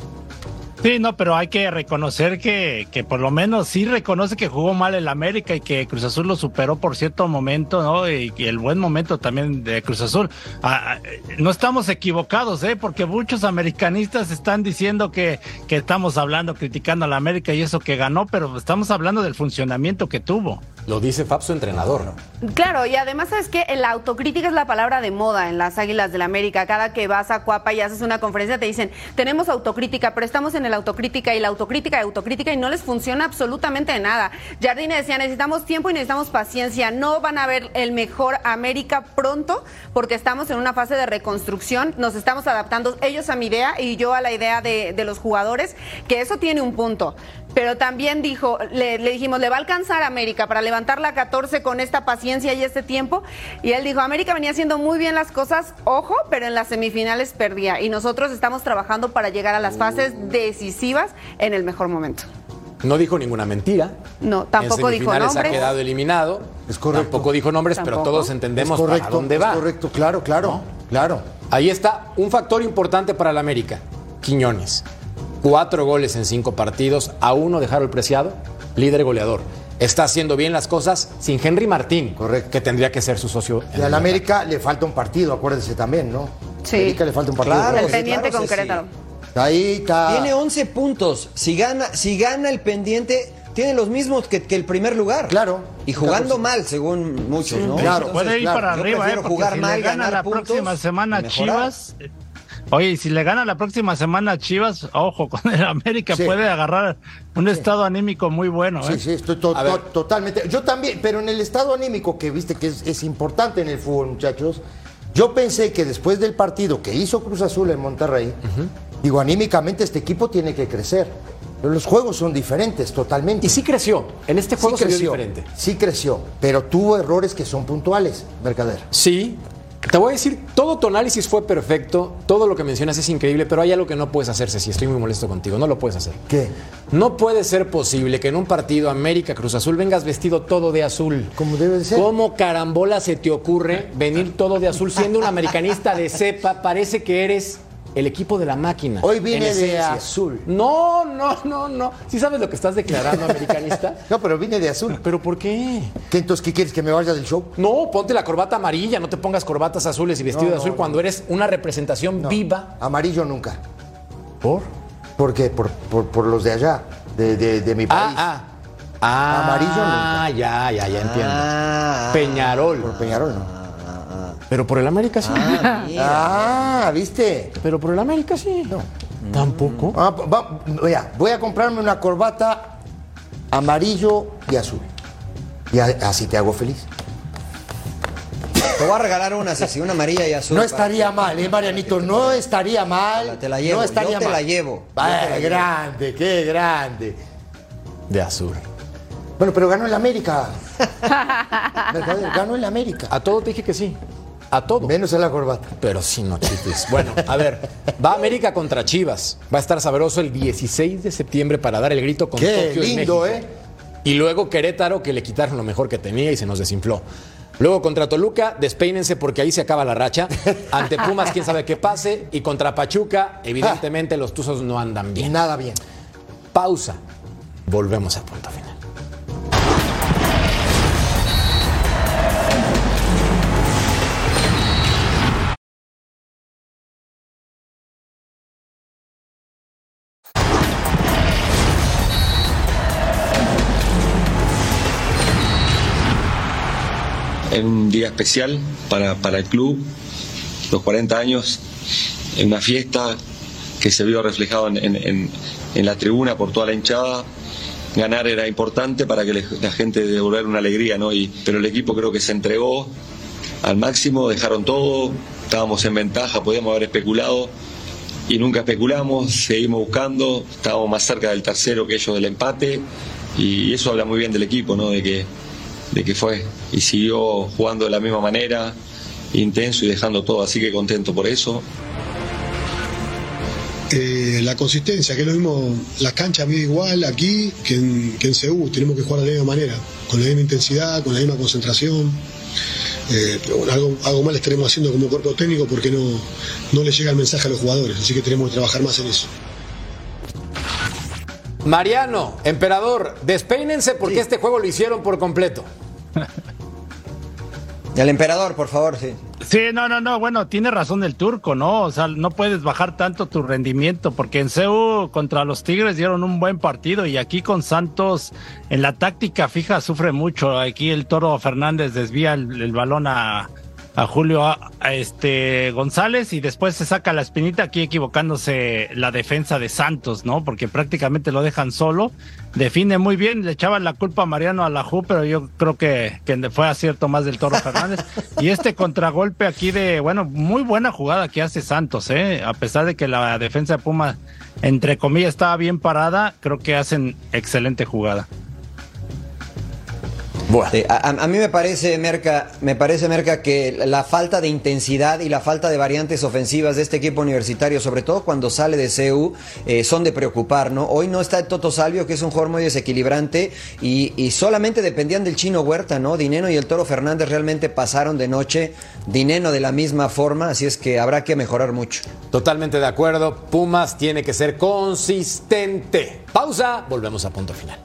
Sí, no, pero hay que reconocer que, que por lo menos sí reconoce que jugó mal el América y que Cruz Azul lo superó por cierto momento, ¿no? Y, el buen momento también de Cruz Azul. Ah, ah, no estamos equivocados, ¿eh? Porque muchos americanistas están diciendo que, que estamos hablando, criticando a la América y eso que ganó, pero estamos hablando del funcionamiento que tuvo. Lo dice Fab, su entrenador. Claro, y además es que la autocrítica es la palabra de moda en las Águilas del la América. Cada que vas a Cuapa y haces una conferencia te dicen, tenemos autocrítica, pero estamos en el autocrítica y la autocrítica y autocrítica y no les funciona absolutamente nada. Jardine decía, necesitamos tiempo y necesitamos paciencia. No van a ver el mejor América pronto porque estamos en una fase de reconstrucción, nos estamos adaptando ellos a mi idea y yo a la idea de, de los jugadores, que eso tiene un punto pero también dijo, le, le, dijimos, le va a alcanzar a América para levantar la 14 con esta paciencia y este tiempo. Y él dijo, América venía haciendo muy bien las cosas, ojo, pero en las semifinales perdía. Y nosotros estamos trabajando para llegar a las fases decisivas en el mejor momento. No dijo ninguna mentira. No, tampoco en dijo nombres. ha quedado eliminado. Es correcto. Tampoco dijo nombres, Tampoco. pero todos entendemos Es correcto, para dónde va. es correcto, claro, claro, ¿No? claro. Ahí está un factor importante para el América. Quiñones. Cuatro goles en cinco partidos, a uno de Harold Preciado, líder goleador. Está haciendo bien las cosas sin Henry Martín, que tendría que ser su socio. Y al América le falta un partido, acuérdense también, ¿no? Sí. América le falta un partido. Claro, el sí, pendiente claro, con sí, Querétaro. Ahí está. Tiene 11 puntos. Si gana, si gana el pendiente, tiene los mismos que, que el primer lugar. Claro. Y jugando mal, según muchos, ¿no? claro. Puede ir claro, para yo arriba, ¿eh? jugar si mal, le gana ganar la puntos próxima semana. Chivas. Eh, Oye, y si le gana la próxima semana Chivas, ojo, con el América Sí. puede agarrar un estado anímico muy bueno. ¿eh? Sí, sí, estoy to- A ver. to- totalmente. Yo también, pero en el estado anímico que viste que es, es importante en el fútbol, muchachos, yo pensé que después del partido que hizo Cruz Azul en Monterrey, digo, anímicamente este equipo tiene que crecer. Pero los juegos son diferentes totalmente. Y sí creció. En este juego sí se vio creció, diferente. sí creció, pero tuvo errores que son puntuales, Mercader. Sí. Te voy a decir, todo tu análisis fue perfecto, todo lo que mencionas es increíble, pero hay algo que no puedes hacer, si estoy muy molesto contigo, no lo puedes hacer. ¿Qué? No puede ser posible que en un partido América Cruz Azul vengas vestido todo de azul. Como debe de ser. ¿Cómo carambola se te ocurre venir todo de azul siendo un americanista de cepa? Parece que eres el equipo de la máquina. Hoy vine en de azul. No, no, no, no. ¿Sí sabes lo que estás declarando, americanista? No, pero vine de azul. ¿Pero por qué? ¿Qué, entonces, ¿qué quieres? ¿Que me vaya del show? No, ponte la corbata amarilla, no te pongas corbatas azules y vestido No, de azul no, cuando eres una representación viva. Amarillo nunca. ¿Por? ¿Por qué? Por, por, por los de allá, de, de- de mi país. Ah, ah. Ah, Amarillo nunca. Ah, ya, ya, ya entiendo. Ah, Peñarol. Por Peñarol no. Pero por el América sí. ah. Ah, ¿viste? Pero por el América sí. No. Tampoco. Ah, va- voy a comprarme una corbata amarillo y azul. Y a- así te hago feliz. Te voy a regalar una, Ceci, una amarilla y azul. No estaría mal, ¿eh, Marianito? No estaría mal. Te la llevo, No estaría yo te mal. la llevo. Yo te la llevo. grande, qué grande. De azul. Bueno, pero ganó el América. Ganó el América. A todo te dije que sí. A todo. Menos a la corbata. Pero sí, no chifles. Bueno, a ver, va América contra Chivas. Va a estar sabroso el 16 de septiembre para dar el grito con Qué Tokio y lindo, México. ¿eh? Y luego Querétaro, que le quitaron lo mejor que tenía y se nos desinfló. Luego contra Toluca, despeínense porque ahí se acaba la racha. Ante Pumas, quién sabe qué pase. Y contra Pachuca, evidentemente los Tuzos no andan bien. nada bien. Pausa. Volvemos al punto final. Día especial para, para el club, los 40 años, en una fiesta que se vio reflejado en, en- la tribuna por toda la hinchada. Ganar era importante para que la gente devolver una alegría, ¿no? Y, pero el equipo creo que se entregó al máximo, dejaron todo, estábamos en ventaja, podíamos haber especulado y nunca especulamos, seguimos buscando, estábamos más cerca del tercero que ellos del empate y eso habla muy bien del equipo, ¿no? De que, de que fue y siguió jugando de la misma manera intenso y dejando todo, así que contento por eso. Eh, la consistencia, que es lo mismo, las canchas mide igual aquí que en, que en Seúl, tenemos que jugar de la misma manera, con la misma intensidad, con la misma concentración. Eh, algo, algo mal estaremos haciendo como cuerpo técnico porque no, no le llega el mensaje a los jugadores, así que tenemos que trabajar más en eso. Mariano, emperador, despeínense porque este juego lo hicieron por completo. El emperador, por favor, sí. Sí, no, no, no, bueno, tiene razón el turco, ¿no? O sea, no puedes bajar tanto tu rendimiento, porque en CEU contra los Tigres dieron un buen partido y aquí con Santos en la táctica fija sufre mucho. Aquí el Toro Fernández desvía el, el balón a, a Julio a, este González y después se saca la espinita aquí equivocándose la defensa de Santos, ¿no? Porque prácticamente lo dejan solo. Define muy bien, le echaban la culpa a Mariano Alajú, pero yo creo que, que fue acierto más del Toro Fernández. y este contragolpe aquí de, bueno, muy buena jugada que hace Santos, ¿eh? A pesar de que la defensa de Puma, entre comillas, estaba bien parada, creo que hacen excelente jugada. Sí, a, a mí me parece, Merca, me parece, Merca, que la falta de intensidad y la falta de variantes ofensivas de este equipo universitario, sobre todo cuando sale de CEU, eh, son de preocupar, ¿no? Hoy no está Toto Salvio, que es un jugador muy desequilibrante, y, y, solamente dependían del chino Huerta, ¿no? Dineno y el Toro Fernández realmente pasaron de noche, Dineno de la misma forma, así es que habrá que mejorar mucho. Totalmente de acuerdo, Pumas tiene que ser consistente. Pausa, volvemos a punto final.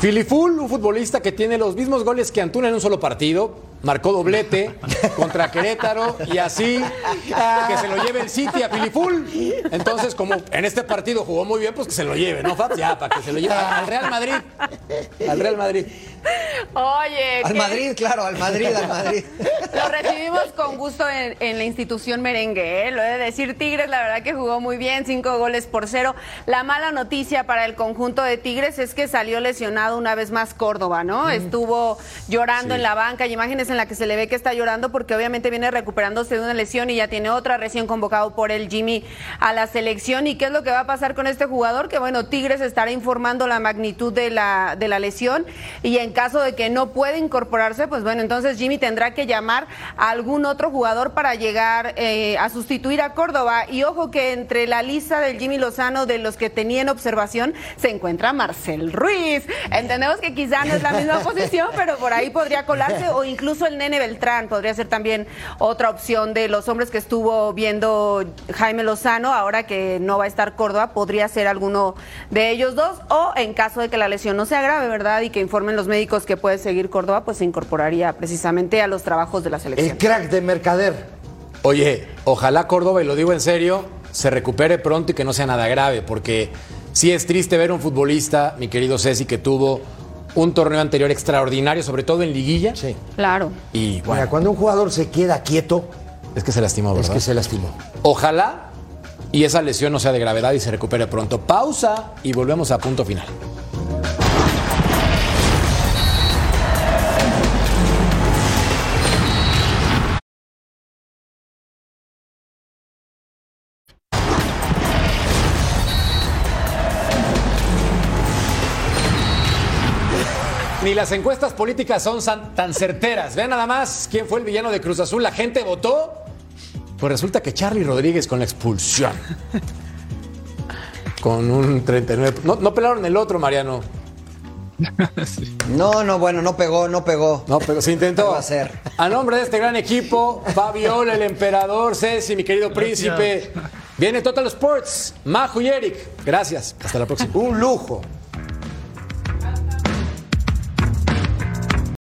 Filiful, un futbolista que tiene los mismos goles que Antuna en un solo partido, marcó doblete contra Querétaro y así que se lo lleve el City a Filiful. Entonces, como en este partido jugó muy bien, pues que se lo lleve, ¿no, Fabs? Ya, para que se lo lleve al Real Madrid. Al Real Madrid. Oye. Al ¿qué? Madrid, claro, al Madrid, al Madrid. Lo recibimos con gusto en, en la institución merengue, ¿eh? lo he de decir. Tigres, la verdad que jugó muy bien, cinco goles por cero. La mala noticia para el conjunto de Tigres es que salió lesionado una vez más Córdoba, ¿no? Mm. Estuvo llorando Sí. en la banca, hay imágenes en las que se le ve que está llorando porque obviamente viene recuperándose de una lesión y ya tiene otra recién convocado por el Jimmy a la selección. ¿Y qué es lo que va a pasar con este jugador? Que bueno, Tigres estará informando la magnitud de la, de la lesión y en caso de que no pueda incorporarse, pues bueno, entonces Jimmy tendrá que llamar a algún otro jugador para llegar eh, a sustituir a Córdoba. Y ojo que entre la lista del Jimmy Lozano de los que tenía en observación se encuentra Marcel Ruiz. Entendemos que quizá no es la misma posición, pero por ahí podría colarse o incluso el Nene Beltrán podría ser también otra opción de los hombres que estuvo viendo Jaime Lozano, ahora que no va a estar Córdoba, podría ser alguno de ellos dos o en caso de que la lesión no sea grave, ¿verdad? Y que informen los médicos que puede seguir Córdoba, pues se incorporaría precisamente a los trabajos de la selección. El crack de Mercader. Oye, ojalá Córdoba, y lo digo en serio, se recupere pronto y que no sea nada grave, porque sí es triste ver un futbolista, mi querido Ceci, que tuvo un torneo anterior extraordinario, sobre todo en liguilla. Sí. Claro. Y bueno, Mira, cuando un jugador se queda quieto, es que se lastimó, ¿verdad? es que se lastimó. Ojalá y esa lesión no sea de gravedad y se recupere pronto. Pausa y volvemos a punto final. Ni las encuestas políticas son tan certeras. Vean nada más quién fue el villano de Cruz Azul. La gente votó. Pues resulta que Charlie Rodríguez con la expulsión. Con un 39. No, no pelaron el otro, Mariano. No, no, bueno, no pegó, no pegó. No, pero se intentó. ¿Qué va a hacer? A nombre de este gran equipo, Fabiola, el emperador, Ceci, mi querido príncipe. Viene Total Sports, Majo y Eric. Gracias. Hasta la próxima. Un lujo.